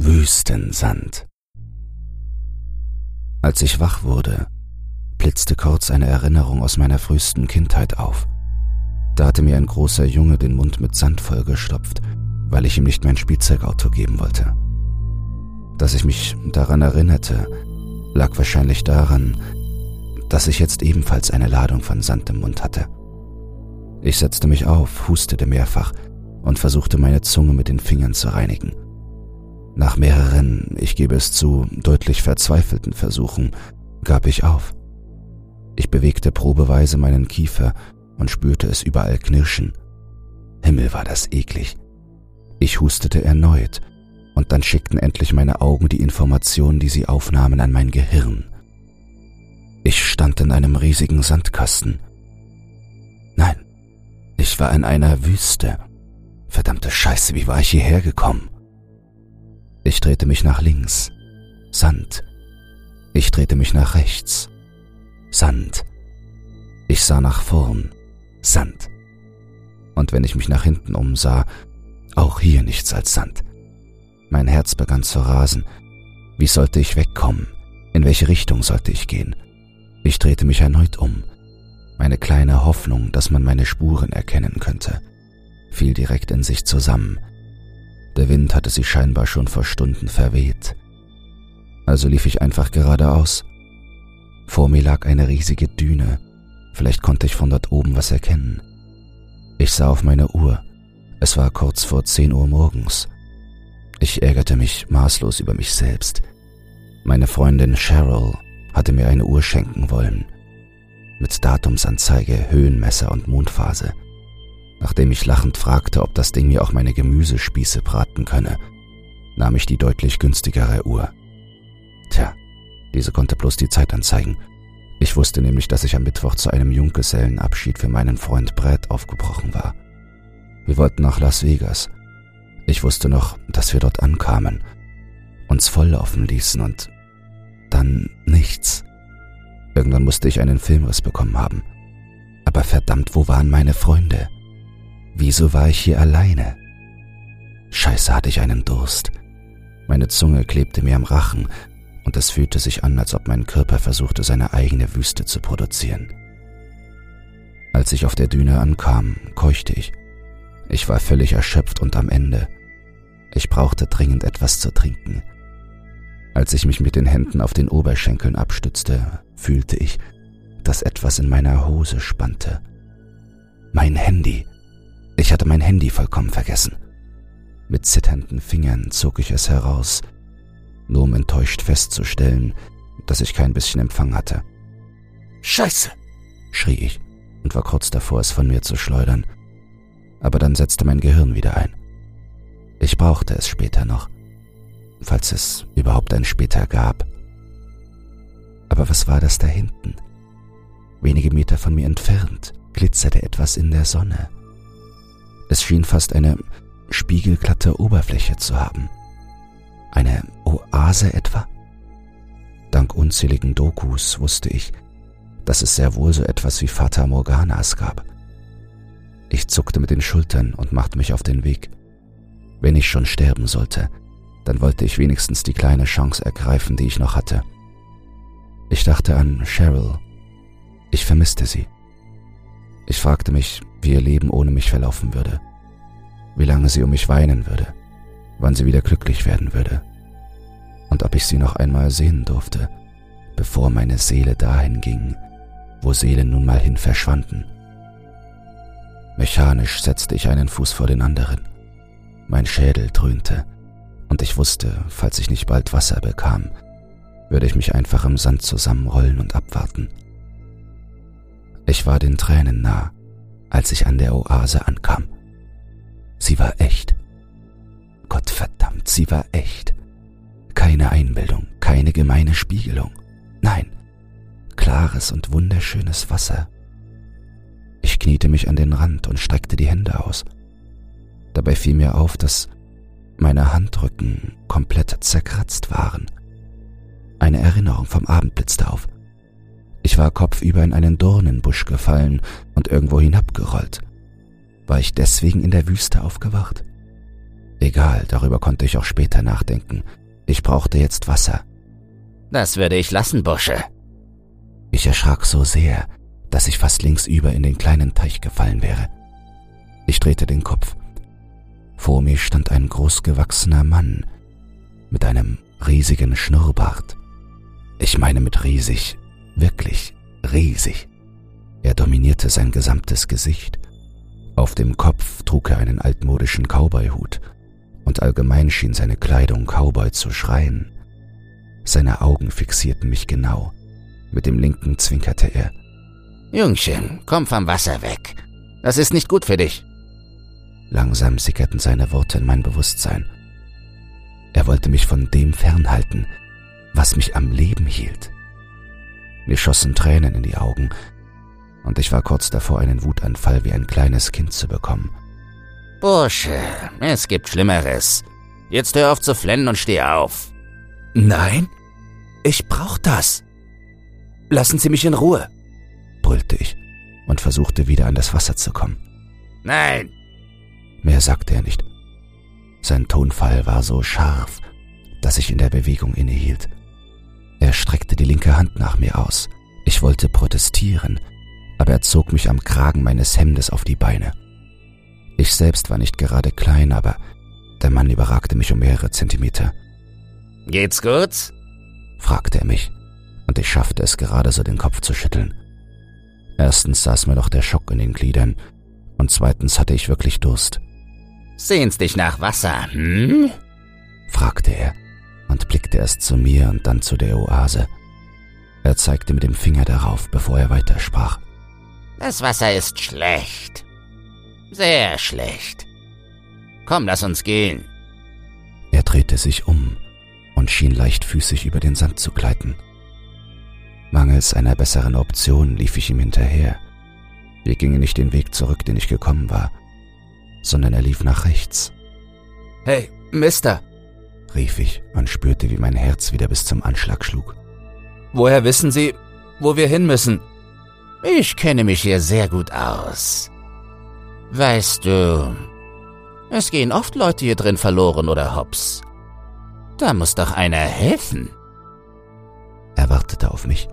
Wüstensand. Als ich wach wurde, blitzte kurz eine Erinnerung aus meiner frühesten Kindheit auf. Da hatte mir ein großer Junge den Mund mit Sand vollgestopft, weil ich ihm nicht mein Spielzeugauto geben wollte. Dass ich mich daran erinnerte, lag wahrscheinlich daran, dass ich jetzt ebenfalls eine Ladung von Sand im Mund hatte. Ich setzte mich auf, hustete mehrfach und versuchte meine Zunge mit den Fingern zu reinigen. Nach mehreren, ich gebe es zu, deutlich verzweifelten Versuchen gab ich auf. Ich bewegte probeweise meinen Kiefer und spürte es überall knirschen. Himmel war das eklig. Ich hustete erneut, und dann schickten endlich meine Augen die Informationen, die sie aufnahmen, an mein Gehirn. Ich stand in einem riesigen Sandkasten. Nein, ich war in einer Wüste. Verdammte Scheiße, wie war ich hierher gekommen? Ich drehte mich nach links. Sand. Ich drehte mich nach rechts. Sand. Ich sah nach vorn. Sand. Und wenn ich mich nach hinten umsah, auch hier nichts als Sand. Mein Herz begann zu rasen. Wie sollte ich wegkommen? In welche Richtung sollte ich gehen? Ich drehte mich erneut um. Meine kleine Hoffnung, dass man meine Spuren erkennen könnte, fiel direkt in sich zusammen. Der Wind hatte sie scheinbar schon vor Stunden verweht. Also lief ich einfach geradeaus. Vor mir lag eine riesige Düne. Vielleicht konnte ich von dort oben was erkennen. Ich sah auf meine Uhr. Es war kurz vor zehn Uhr morgens. Ich ärgerte mich maßlos über mich selbst. Meine Freundin Cheryl hatte mir eine Uhr schenken wollen. Mit Datumsanzeige, Höhenmesser und Mondphase. Nachdem ich lachend fragte, ob das Ding mir auch meine Gemüsespieße braten könne, nahm ich die deutlich günstigere Uhr. Tja, diese konnte bloß die Zeit anzeigen. Ich wusste nämlich, dass ich am Mittwoch zu einem Junggesellenabschied für meinen Freund Brett aufgebrochen war. Wir wollten nach Las Vegas. Ich wusste noch, dass wir dort ankamen, uns volllaufen ließen und dann nichts. Irgendwann musste ich einen Filmriss bekommen haben. Aber verdammt, wo waren meine Freunde? Wieso war ich hier alleine? Scheiße hatte ich einen Durst. Meine Zunge klebte mir am Rachen und es fühlte sich an, als ob mein Körper versuchte, seine eigene Wüste zu produzieren. Als ich auf der Düne ankam, keuchte ich. Ich war völlig erschöpft und am Ende. Ich brauchte dringend etwas zu trinken. Als ich mich mit den Händen auf den Oberschenkeln abstützte, fühlte ich, dass etwas in meiner Hose spannte. Mein Handy. Ich hatte mein Handy vollkommen vergessen. Mit zitternden Fingern zog ich es heraus, nur um enttäuscht festzustellen, dass ich kein bisschen Empfang hatte. Scheiße! schrie ich und war kurz davor, es von mir zu schleudern. Aber dann setzte mein Gehirn wieder ein. Ich brauchte es später noch, falls es überhaupt ein später gab. Aber was war das da hinten? Wenige Meter von mir entfernt glitzerte etwas in der Sonne. Es schien fast eine spiegelglatte Oberfläche zu haben. Eine Oase etwa? Dank unzähligen Dokus wusste ich, dass es sehr wohl so etwas wie Fata Morganas gab. Ich zuckte mit den Schultern und machte mich auf den Weg. Wenn ich schon sterben sollte, dann wollte ich wenigstens die kleine Chance ergreifen, die ich noch hatte. Ich dachte an Cheryl. Ich vermisste sie. Ich fragte mich, wie ihr Leben ohne mich verlaufen würde, wie lange sie um mich weinen würde, wann sie wieder glücklich werden würde und ob ich sie noch einmal sehen durfte, bevor meine Seele dahin ging, wo Seelen nun mal hin verschwanden. Mechanisch setzte ich einen Fuß vor den anderen. Mein Schädel dröhnte, und ich wusste, falls ich nicht bald Wasser bekam, würde ich mich einfach im Sand zusammenrollen und abwarten. Ich war den Tränen nah, als ich an der Oase ankam. Sie war echt. Gott verdammt, sie war echt. Keine Einbildung, keine gemeine Spiegelung. Nein, klares und wunderschönes Wasser. Ich kniete mich an den Rand und streckte die Hände aus. Dabei fiel mir auf, dass meine Handrücken komplett zerkratzt waren. Eine Erinnerung vom Abend blitzte auf. Ich war kopfüber in einen Dornenbusch gefallen und irgendwo hinabgerollt. War ich deswegen in der Wüste aufgewacht? Egal, darüber konnte ich auch später nachdenken. Ich brauchte jetzt Wasser. Das würde ich lassen, Bursche. Ich erschrak so sehr, dass ich fast linksüber in den kleinen Teich gefallen wäre. Ich drehte den Kopf. Vor mir stand ein großgewachsener Mann mit einem riesigen Schnurrbart. Ich meine mit riesig, wirklich riesig. Er dominierte sein gesamtes Gesicht. Auf dem Kopf trug er einen altmodischen Cowboyhut und allgemein schien seine Kleidung Cowboy zu schreien. Seine Augen fixierten mich genau. Mit dem linken zwinkerte er. Jungchen, komm vom Wasser weg. Das ist nicht gut für dich. Langsam sickerten seine Worte in mein Bewusstsein. Er wollte mich von dem fernhalten, was mich am Leben hielt. Mir schossen Tränen in die Augen, und ich war kurz davor, einen Wutanfall wie ein kleines Kind zu bekommen. Bursche, es gibt Schlimmeres. Jetzt hör auf zu flennen und steh auf. Nein, ich brauch das. Lassen Sie mich in Ruhe, brüllte ich und versuchte wieder an das Wasser zu kommen. Nein! Mehr sagte er nicht. Sein Tonfall war so scharf, dass ich in der Bewegung innehielt. Er streckte die linke Hand nach mir aus. Ich wollte protestieren, aber er zog mich am Kragen meines Hemdes auf die Beine. Ich selbst war nicht gerade klein, aber der Mann überragte mich um mehrere Zentimeter. Geht's gut? fragte er mich, und ich schaffte es gerade so den Kopf zu schütteln. Erstens saß mir noch der Schock in den Gliedern, und zweitens hatte ich wirklich Durst. Sehnst dich nach Wasser, hm? fragte er und blickte erst zu mir und dann zu der Oase. Er zeigte mit dem Finger darauf, bevor er weitersprach. Das Wasser ist schlecht. Sehr schlecht. Komm, lass uns gehen. Er drehte sich um und schien leichtfüßig über den Sand zu gleiten. Mangels einer besseren Option lief ich ihm hinterher. Wir gingen nicht den Weg zurück, den ich gekommen war, sondern er lief nach rechts. Hey, Mister, rief ich und spürte, wie mein Herz wieder bis zum Anschlag schlug. Woher wissen Sie, wo wir hin müssen? Ich kenne mich hier sehr gut aus. Weißt du, es gehen oft Leute hier drin verloren oder hops. Da muss doch einer helfen. Er wartete auf mich,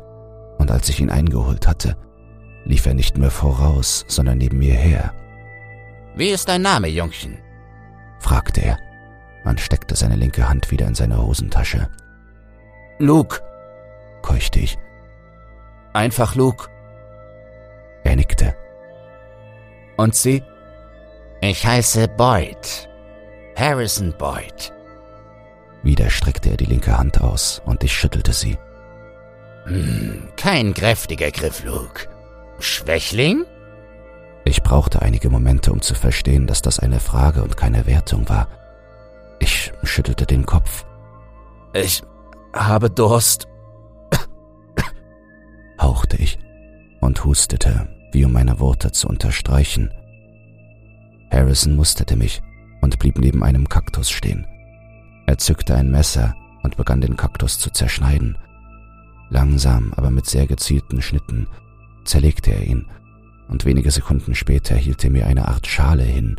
und als ich ihn eingeholt hatte, lief er nicht mehr voraus, sondern neben mir her. Wie ist dein Name, Jungchen? fragte er und steckte seine linke Hand wieder in seine Hosentasche. Luke, keuchte ich. Einfach Luke. Er nickte. Und Sie? Ich heiße Boyd. Harrison Boyd. Wieder streckte er die linke Hand aus und ich schüttelte sie. Hm, kein kräftiger Griff, Luke. Schwächling? Ich brauchte einige Momente, um zu verstehen, dass das eine Frage und keine Wertung war. Ich schüttelte den Kopf. Ich habe Durst, hauchte ich und hustete, wie um meine Worte zu unterstreichen. Harrison musterte mich und blieb neben einem Kaktus stehen. Er zückte ein Messer und begann den Kaktus zu zerschneiden. Langsam, aber mit sehr gezielten Schnitten zerlegte er ihn, und wenige Sekunden später hielt er mir eine Art Schale hin,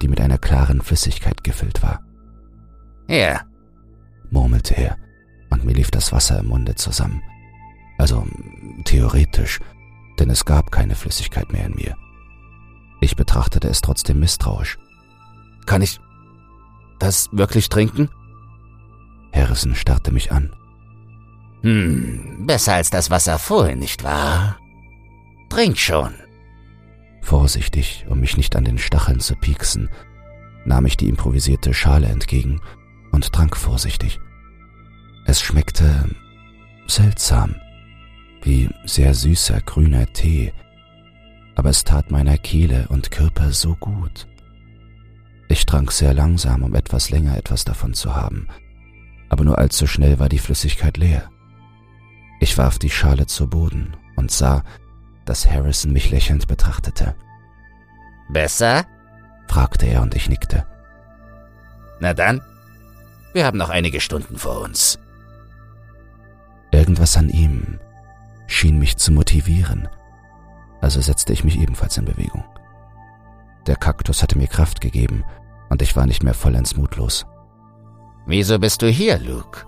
die mit einer klaren Flüssigkeit gefüllt war. Ja, murmelte er, und mir lief das Wasser im Munde zusammen. Also theoretisch, denn es gab keine Flüssigkeit mehr in mir. Ich betrachtete es trotzdem misstrauisch. Kann ich das wirklich trinken? Harrison starrte mich an. Hm, besser als das Wasser vorhin, nicht wahr? Trink schon. Vorsichtig, um mich nicht an den Stacheln zu pieksen, nahm ich die improvisierte Schale entgegen und trank vorsichtig. Es schmeckte seltsam, wie sehr süßer grüner Tee, aber es tat meiner Kehle und Körper so gut. Ich trank sehr langsam, um etwas länger etwas davon zu haben, aber nur allzu schnell war die Flüssigkeit leer. Ich warf die Schale zu Boden und sah, dass Harrison mich lächelnd betrachtete. Besser? fragte er und ich nickte. Na dann, wir haben noch einige Stunden vor uns. Irgendwas an ihm schien mich zu motivieren, also setzte ich mich ebenfalls in Bewegung. Der Kaktus hatte mir Kraft gegeben und ich war nicht mehr vollends mutlos. Wieso bist du hier, Luke?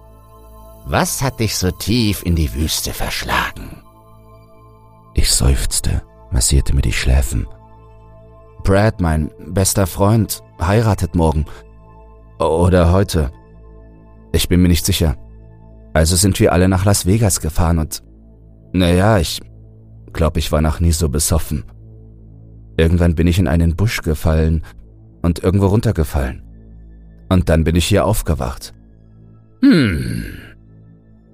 Was hat dich so tief in die Wüste verschlagen? Ich seufzte, massierte mir die Schläfen. Brad, mein bester Freund, heiratet morgen. Oder heute. Ich bin mir nicht sicher. Also sind wir alle nach Las Vegas gefahren und... Naja, ich glaube, ich war noch nie so besoffen. Irgendwann bin ich in einen Busch gefallen und irgendwo runtergefallen. Und dann bin ich hier aufgewacht. Hm,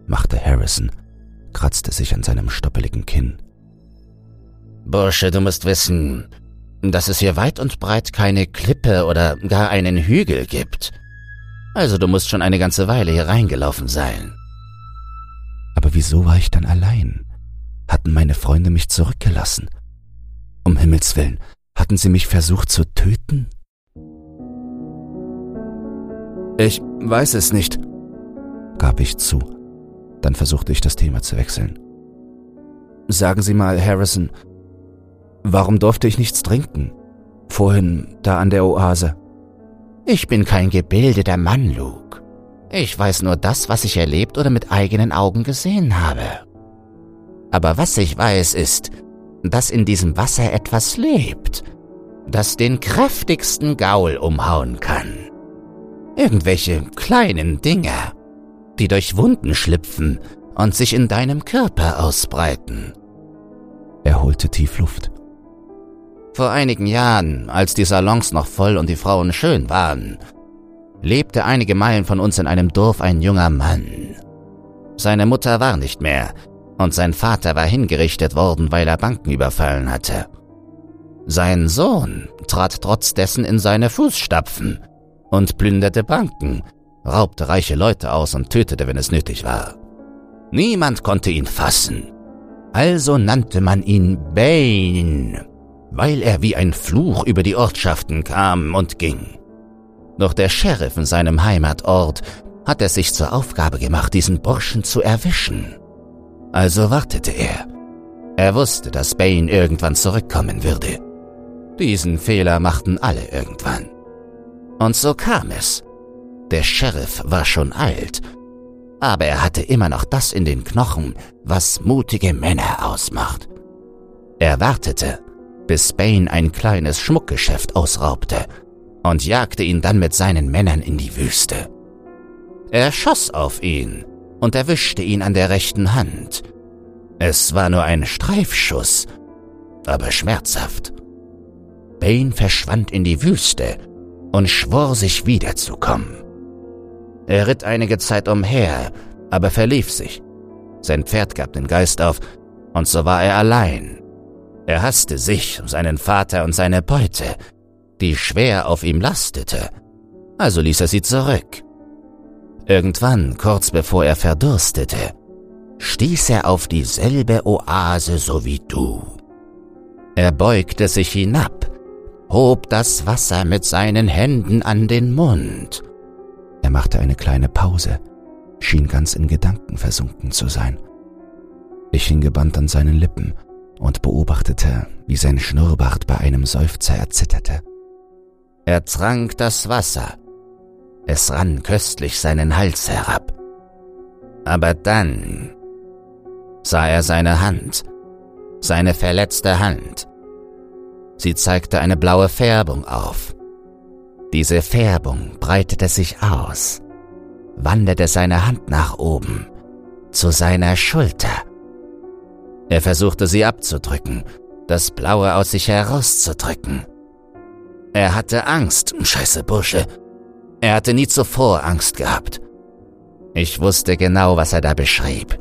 machte Harrison, kratzte sich an seinem stoppeligen Kinn. Bursche, du musst wissen, dass es hier weit und breit keine Klippe oder gar einen Hügel gibt. Also du musst schon eine ganze Weile hier reingelaufen sein. Aber wieso war ich dann allein? Hatten meine Freunde mich zurückgelassen? Um Himmels willen, hatten sie mich versucht zu töten? Ich weiß es nicht, gab ich zu. Dann versuchte ich das Thema zu wechseln. Sagen Sie mal, Harrison, warum durfte ich nichts trinken? Vorhin, da an der Oase. Ich bin kein gebildeter Mann, Luke. Ich weiß nur das, was ich erlebt oder mit eigenen Augen gesehen habe. Aber was ich weiß, ist, dass in diesem Wasser etwas lebt, das den kräftigsten Gaul umhauen kann. Irgendwelche kleinen Dinge, die durch Wunden schlüpfen und sich in deinem Körper ausbreiten. Er holte tief Luft. Vor einigen Jahren, als die Salons noch voll und die Frauen schön waren, lebte einige Meilen von uns in einem Dorf ein junger Mann. Seine Mutter war nicht mehr, und sein Vater war hingerichtet worden, weil er Banken überfallen hatte. Sein Sohn trat trotz dessen in seine Fußstapfen und plünderte Banken, raubte reiche Leute aus und tötete, wenn es nötig war. Niemand konnte ihn fassen. Also nannte man ihn Bane, weil er wie ein Fluch über die Ortschaften kam und ging. Doch der Sheriff in seinem Heimatort hat es sich zur Aufgabe gemacht, diesen Burschen zu erwischen. Also wartete er. Er wusste, dass Bane irgendwann zurückkommen würde. Diesen Fehler machten alle irgendwann. Und so kam es. Der Sheriff war schon alt, aber er hatte immer noch das in den Knochen, was mutige Männer ausmacht. Er wartete, bis Bane ein kleines Schmuckgeschäft ausraubte und jagte ihn dann mit seinen Männern in die Wüste. Er schoss auf ihn und erwischte ihn an der rechten Hand. Es war nur ein Streifschuss, aber schmerzhaft. Bane verschwand in die Wüste und schwor sich wiederzukommen. Er ritt einige Zeit umher, aber verlief sich. Sein Pferd gab den Geist auf, und so war er allein. Er hasste sich, seinen Vater und seine Beute, die schwer auf ihm lastete, also ließ er sie zurück. Irgendwann, kurz bevor er verdurstete, stieß er auf dieselbe Oase so wie du. Er beugte sich hinab, hob das Wasser mit seinen Händen an den Mund. Er machte eine kleine Pause, schien ganz in Gedanken versunken zu sein. Ich hing gebannt an seinen Lippen und beobachtete, wie sein Schnurrbart bei einem Seufzer erzitterte. Er trank das Wasser. Es rann köstlich seinen Hals herab. Aber dann sah er seine Hand, seine verletzte Hand. Sie zeigte eine blaue Färbung auf. Diese Färbung breitete sich aus, wanderte seine Hand nach oben, zu seiner Schulter. Er versuchte sie abzudrücken, das Blaue aus sich herauszudrücken. Er hatte Angst, scheiße Bursche. Er hatte nie zuvor Angst gehabt. Ich wusste genau, was er da beschrieb.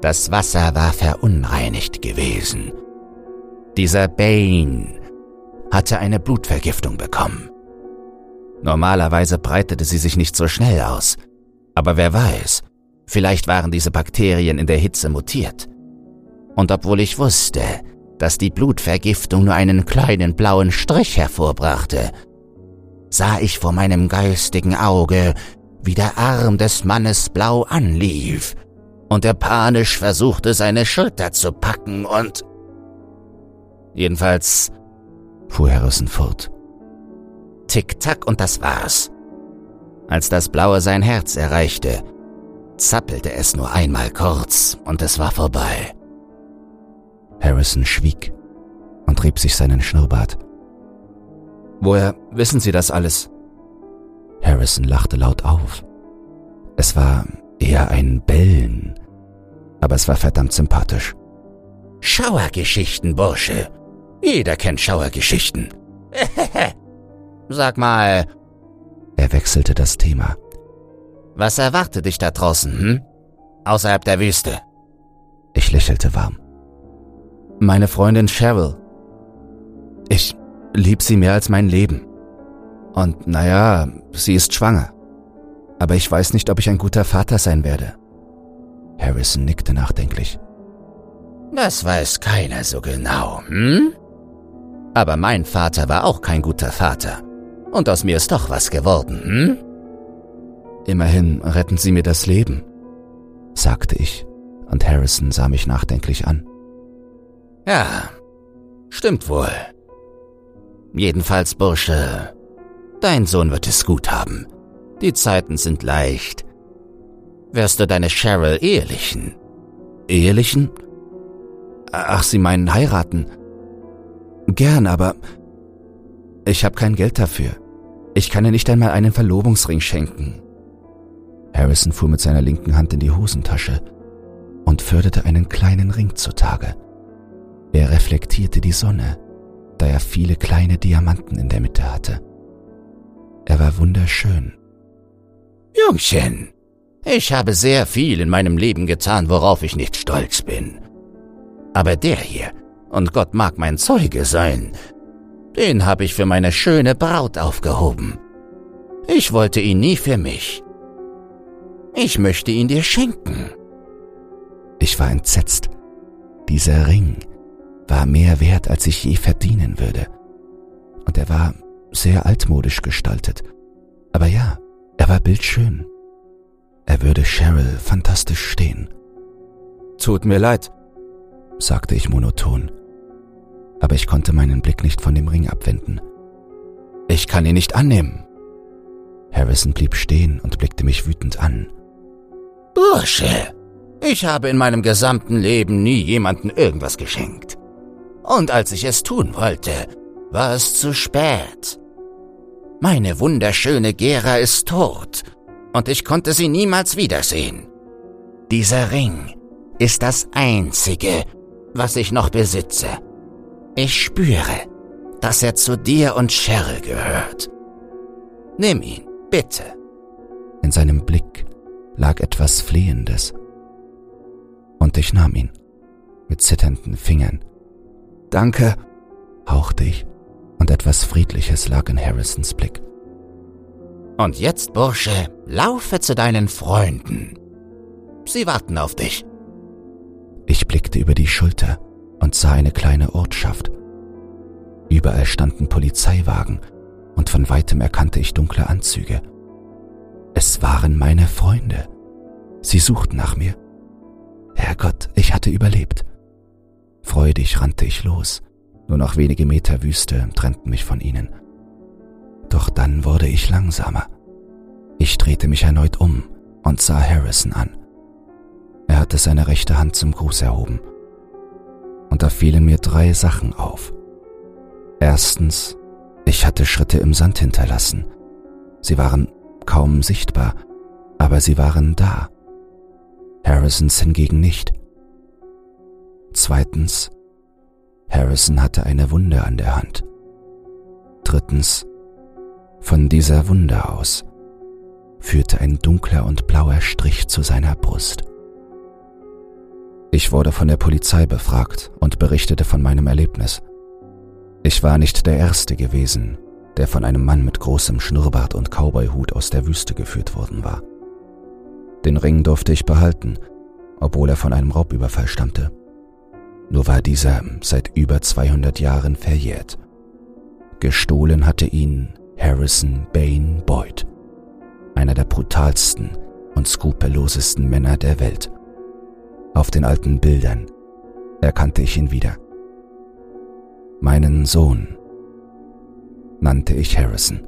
Das Wasser war verunreinigt gewesen. Dieser Bane hatte eine Blutvergiftung bekommen. Normalerweise breitete sie sich nicht so schnell aus. Aber wer weiß, vielleicht waren diese Bakterien in der Hitze mutiert. Und obwohl ich wusste, dass die Blutvergiftung nur einen kleinen blauen Strich hervorbrachte, sah ich vor meinem geistigen Auge, wie der Arm des Mannes blau anlief, und er panisch versuchte, seine Schulter zu packen und... Jedenfalls, fuhr Harrison fort, Tick-Tack und das war's. Als das Blaue sein Herz erreichte, zappelte es nur einmal kurz und es war vorbei. Harrison schwieg und rieb sich seinen Schnurrbart. Woher wissen Sie das alles? Harrison lachte laut auf. Es war eher ein Bellen, aber es war verdammt sympathisch. Schauergeschichten, Bursche. Jeder kennt Schauergeschichten. Sag mal. Er wechselte das Thema. Was erwartet dich da draußen, hm? Außerhalb der Wüste. Ich lächelte warm. Meine Freundin Cheryl. Ich lieb sie mehr als mein Leben. Und naja, sie ist schwanger. Aber ich weiß nicht, ob ich ein guter Vater sein werde. Harrison nickte nachdenklich. Das weiß keiner so genau, hm? Aber mein Vater war auch kein guter Vater. Und aus mir ist doch was geworden, hm? Immerhin retten Sie mir das Leben, sagte ich, und Harrison sah mich nachdenklich an. Ja, stimmt wohl. Jedenfalls, Bursche, dein Sohn wird es gut haben. Die Zeiten sind leicht. Wirst du deine Cheryl ehelichen? Ehelichen? Ach, Sie meinen heiraten? Gern, aber ich habe kein Geld dafür. Ich kann ihr nicht einmal einen Verlobungsring schenken. Harrison fuhr mit seiner linken Hand in die Hosentasche und förderte einen kleinen Ring zutage. Er reflektierte die Sonne, da er viele kleine Diamanten in der Mitte hatte. Er war wunderschön. Jungchen, ich habe sehr viel in meinem Leben getan, worauf ich nicht stolz bin. Aber der hier, und Gott mag mein Zeuge sein, den habe ich für meine schöne Braut aufgehoben. Ich wollte ihn nie für mich. Ich möchte ihn dir schenken. Ich war entsetzt. Dieser Ring war mehr wert, als ich je verdienen würde. Und er war sehr altmodisch gestaltet. Aber ja, er war bildschön. Er würde Cheryl fantastisch stehen. Tut mir leid, sagte ich monoton. Aber ich konnte meinen Blick nicht von dem Ring abwenden. Ich kann ihn nicht annehmen. Harrison blieb stehen und blickte mich wütend an. Bursche, ich habe in meinem gesamten Leben nie jemanden irgendwas geschenkt. Und als ich es tun wollte, war es zu spät. Meine wunderschöne Gera ist tot und ich konnte sie niemals wiedersehen. Dieser Ring ist das einzige, was ich noch besitze. Ich spüre, dass er zu dir und Cheryl gehört. Nimm ihn, bitte. In seinem Blick lag etwas Flehendes. Und ich nahm ihn mit zitternden Fingern. Danke, hauchte ich, und etwas Friedliches lag in Harrisons Blick. Und jetzt, Bursche, laufe zu deinen Freunden. Sie warten auf dich. Ich blickte über die Schulter und sah eine kleine Ortschaft. Überall standen Polizeiwagen und von weitem erkannte ich dunkle Anzüge. Es waren meine Freunde. Sie suchten nach mir. Herrgott, ich hatte überlebt. Freudig rannte ich los. Nur noch wenige Meter Wüste trennten mich von ihnen. Doch dann wurde ich langsamer. Ich drehte mich erneut um und sah Harrison an. Er hatte seine rechte Hand zum Gruß erhoben. Und da fielen mir drei Sachen auf. Erstens, ich hatte Schritte im Sand hinterlassen. Sie waren kaum sichtbar, aber sie waren da. Harrisons hingegen nicht. Zweitens, Harrison hatte eine Wunde an der Hand. Drittens, von dieser Wunde aus führte ein dunkler und blauer Strich zu seiner Brust. Ich wurde von der Polizei befragt und berichtete von meinem Erlebnis. Ich war nicht der Erste gewesen, der von einem Mann mit großem Schnurrbart und Cowboyhut aus der Wüste geführt worden war. Den Ring durfte ich behalten, obwohl er von einem Raubüberfall stammte. Nur war dieser seit über 200 Jahren verjährt. Gestohlen hatte ihn Harrison Bain Boyd, einer der brutalsten und skrupellosesten Männer der Welt. Auf den alten Bildern erkannte ich ihn wieder. Meinen Sohn nannte ich Harrison.